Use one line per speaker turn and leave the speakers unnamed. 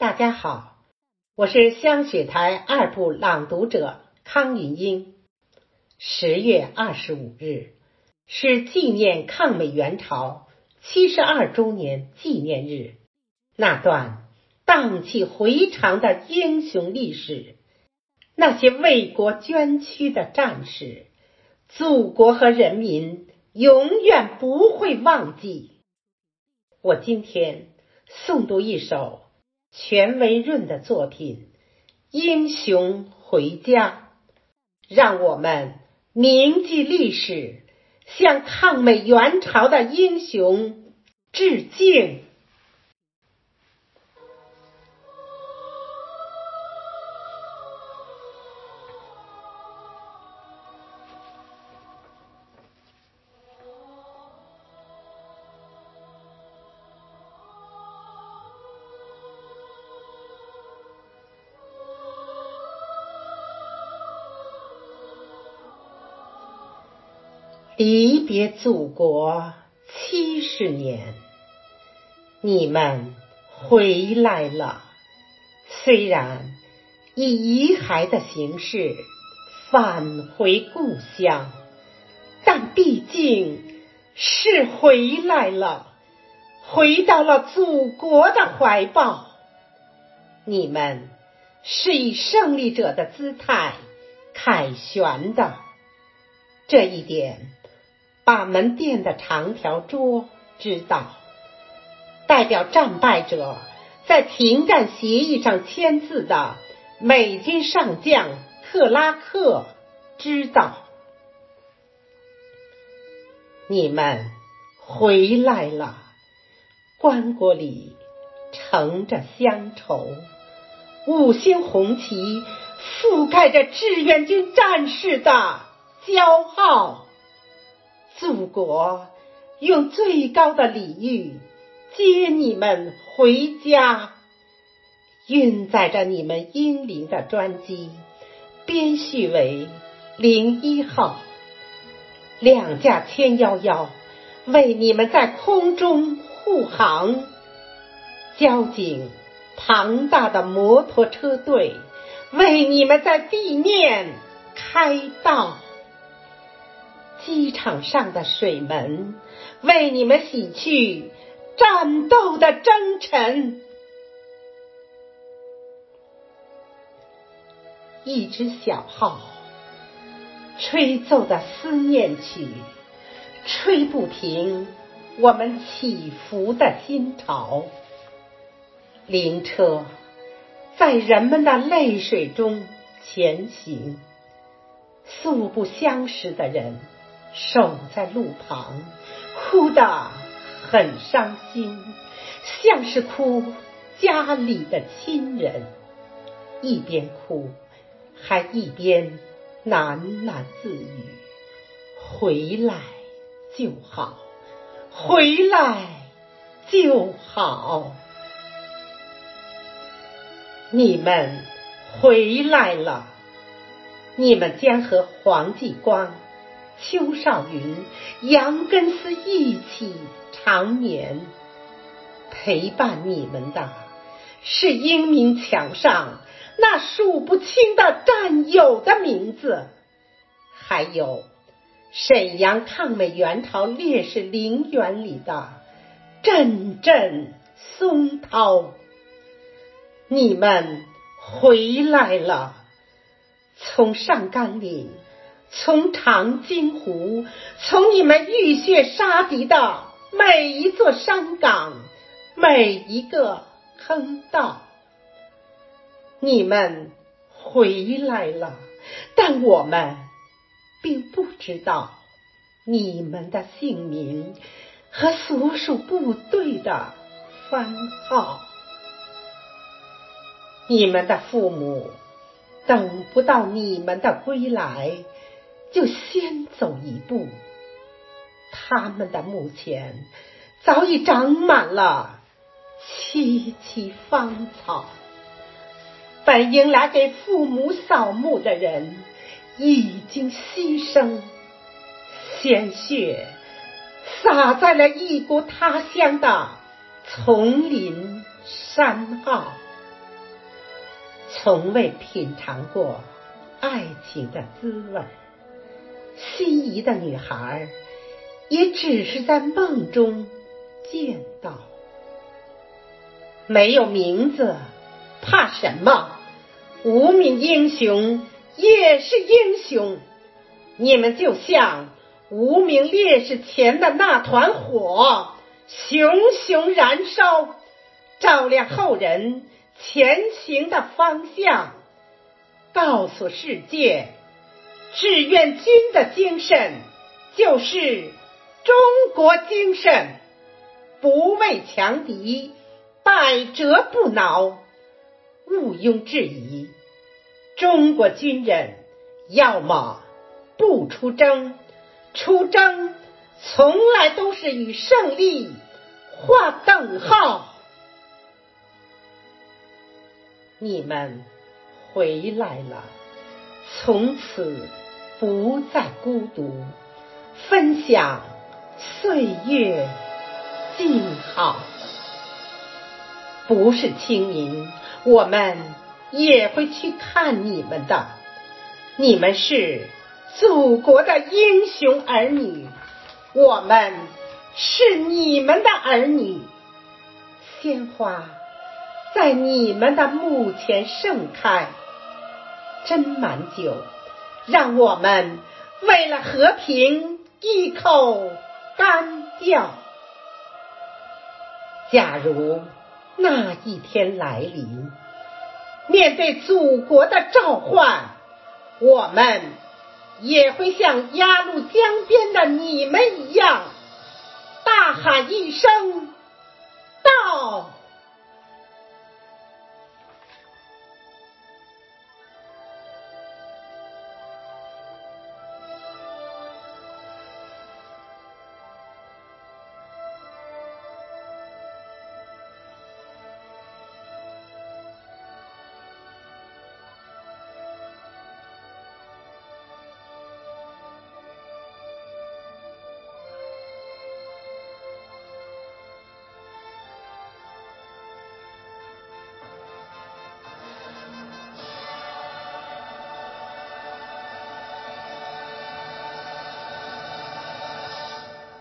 大家好，我是香雪台二部朗读者康云英。十月二十五日是纪念抗美援朝七十二周年纪念日，那段荡气回肠的英雄历史，那些为国捐躯的战士，祖国和人民永远不会忘记。我今天诵读一首。全维润的作品《英雄回家》，让我们铭记历史，向抗美援朝的英雄致敬。离别祖国七十年，你们回来了。虽然以遗骸的形式返回故乡，但毕竟是回来了，回到了祖国的怀抱。你们是以胜利者的姿态凯旋的，这一点。把门店的长条桌知道，代表战败者在停战协议上签字的美军上将克拉克知道，你们回来了。棺椁里盛着乡愁，五星红旗覆盖着志愿军战士的骄傲。祖国用最高的礼遇接你们回家，运载着你们英灵的专机编序为零一号，两架歼幺幺为你们在空中护航，交警庞大的摩托车队为你们在地面开道。机场上的水门为你们洗去战斗的征尘，一支小号吹奏的思念曲，吹不停我们起伏的心潮。灵车在人们的泪水中前行，素不相识的人。守在路旁，哭得很伤心，像是哭家里的亲人。一边哭，还一边喃喃自语：“回来就好，回来就好。”你们回来了，你们将和黄继光。邱少云、杨根思一起长眠，陪伴你们的是英明墙上那数不清的战友的名字，还有沈阳抗美援朝烈士陵园里的阵阵松涛。你们回来了，从上甘岭。从长津湖，从你们浴血杀敌的每一座山岗，每一个坑道，你们回来了，但我们并不知道你们的姓名和所属部队的番号。你们的父母等不到你们的归来。就先走一步，他们的墓前早已长满了萋萋芳草。本应来给父母扫墓的人已经牺牲，鲜血洒在了异国他乡的丛林山坳。从未品尝过爱情的滋味，心仪的女孩也只是在梦中见到。没有名字，怕什么？无名英雄也是英雄。你们就像无名烈士前的那团火，熊熊燃烧，照亮后人前行的方向，告诉世界，志愿军的精神就是中国精神，不畏强敌，百折不挠。毋庸置疑，中国军人要么。不出征，出征从来都是与胜利划等号。你们回来了，从此不再孤独，分享岁月静好。不是清明，我们也会去看你们的。你们是。祖国的英雄儿女，我们是你们的儿女。鲜花在你们的墓前盛开，斟满酒，让我们为了和平一口干掉。假如那一天来临，面对祖国的召唤，我们。也会像鸭绿江边的你们一样，大喊一声。